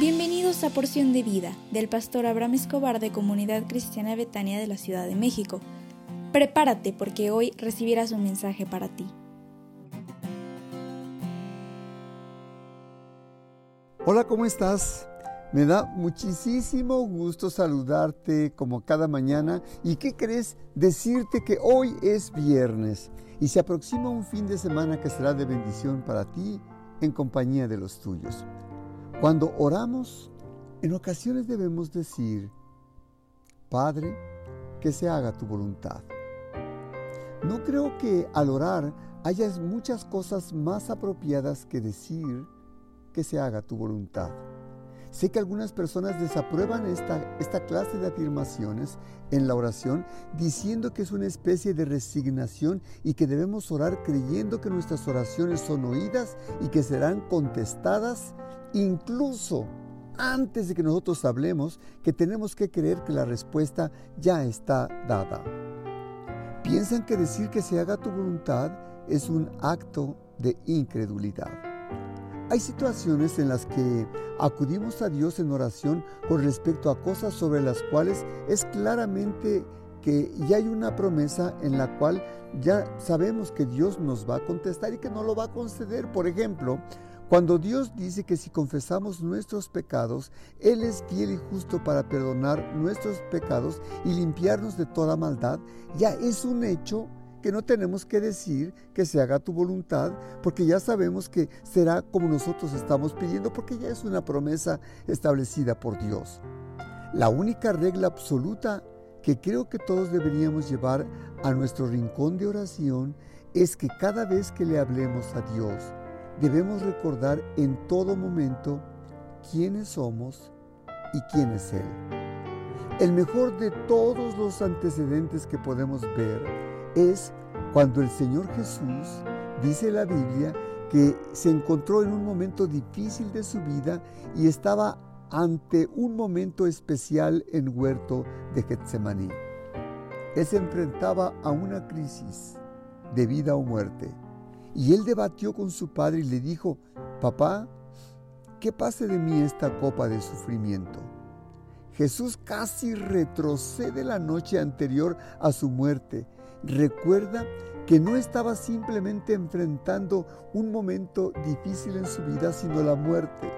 Bienvenidos a Porción de Vida del pastor Abraham Escobar de Comunidad Cristiana Betania de la Ciudad de México. Prepárate porque hoy recibirás un mensaje para ti. Hola, ¿cómo estás? Me da muchísimo gusto saludarte como cada mañana y ¿qué crees? Decirte que hoy es viernes y se aproxima un fin de semana que será de bendición para ti en compañía de los tuyos. Cuando oramos, en ocasiones debemos decir, Padre, que se haga tu voluntad. No creo que al orar haya muchas cosas más apropiadas que decir que se haga tu voluntad. Sé que algunas personas desaprueban esta, esta clase de afirmaciones en la oración diciendo que es una especie de resignación y que debemos orar creyendo que nuestras oraciones son oídas y que serán contestadas incluso antes de que nosotros hablemos, que tenemos que creer que la respuesta ya está dada. Piensan que decir que se haga tu voluntad es un acto de incredulidad. Hay situaciones en las que acudimos a Dios en oración con respecto a cosas sobre las cuales es claramente que ya hay una promesa en la cual ya sabemos que Dios nos va a contestar y que no lo va a conceder. Por ejemplo, cuando Dios dice que si confesamos nuestros pecados, Él es fiel y justo para perdonar nuestros pecados y limpiarnos de toda maldad, ya es un hecho que no tenemos que decir que se haga tu voluntad, porque ya sabemos que será como nosotros estamos pidiendo, porque ya es una promesa establecida por Dios. La única regla absoluta que creo que todos deberíamos llevar a nuestro rincón de oración es que cada vez que le hablemos a Dios, debemos recordar en todo momento quiénes somos y quién es Él. El mejor de todos los antecedentes que podemos ver es cuando el Señor Jesús, dice la Biblia, que se encontró en un momento difícil de su vida y estaba ante un momento especial en huerto de Getsemaní. Él se enfrentaba a una crisis de vida o muerte. Y él debatió con su padre y le dijo, papá, ¿qué pase de mí esta copa de sufrimiento. Jesús casi retrocede la noche anterior a su muerte. Recuerda que no estaba simplemente enfrentando un momento difícil en su vida, sino la muerte,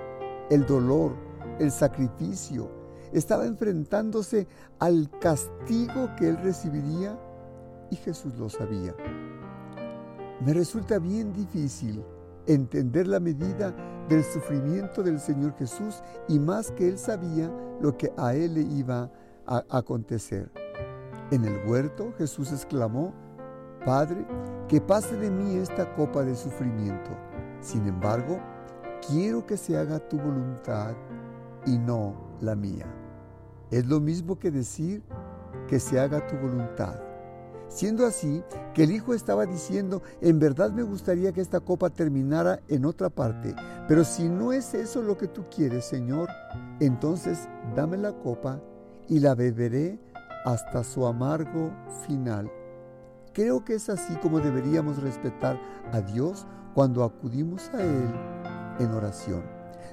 el dolor, el sacrificio. Estaba enfrentándose al castigo que él recibiría y Jesús lo sabía. Me resulta bien difícil entender la medida del sufrimiento del Señor Jesús y más que Él sabía lo que a Él le iba a acontecer. En el huerto Jesús exclamó, Padre, que pase de mí esta copa de sufrimiento. Sin embargo, quiero que se haga tu voluntad y no la mía. Es lo mismo que decir que se haga tu voluntad Siendo así que el hijo estaba diciendo, en verdad me gustaría que esta copa terminara en otra parte, pero si no es eso lo que tú quieres, Señor, entonces dame la copa y la beberé hasta su amargo final. Creo que es así como deberíamos respetar a Dios cuando acudimos a Él en oración.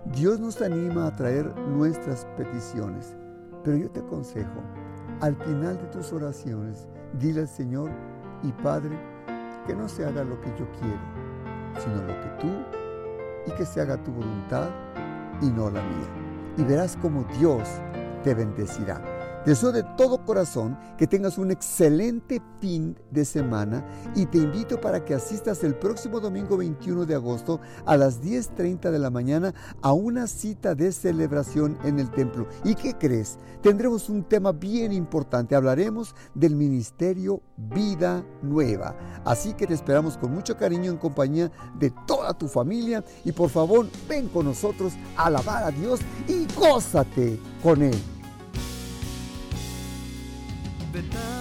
Dios nos anima a traer nuestras peticiones, pero yo te aconsejo, al final de tus oraciones, Dile al Señor y Padre que no se haga lo que yo quiero, sino lo que tú y que se haga tu voluntad y no la mía. Y verás cómo Dios te bendecirá. Deseo de todo corazón que tengas un excelente fin de semana y te invito para que asistas el próximo domingo 21 de agosto a las 10.30 de la mañana a una cita de celebración en el templo. ¿Y qué crees? Tendremos un tema bien importante. Hablaremos del ministerio Vida Nueva. Así que te esperamos con mucho cariño en compañía de toda tu familia y por favor ven con nosotros a alabar a Dios y gózate con Él. Betania es mi hogar.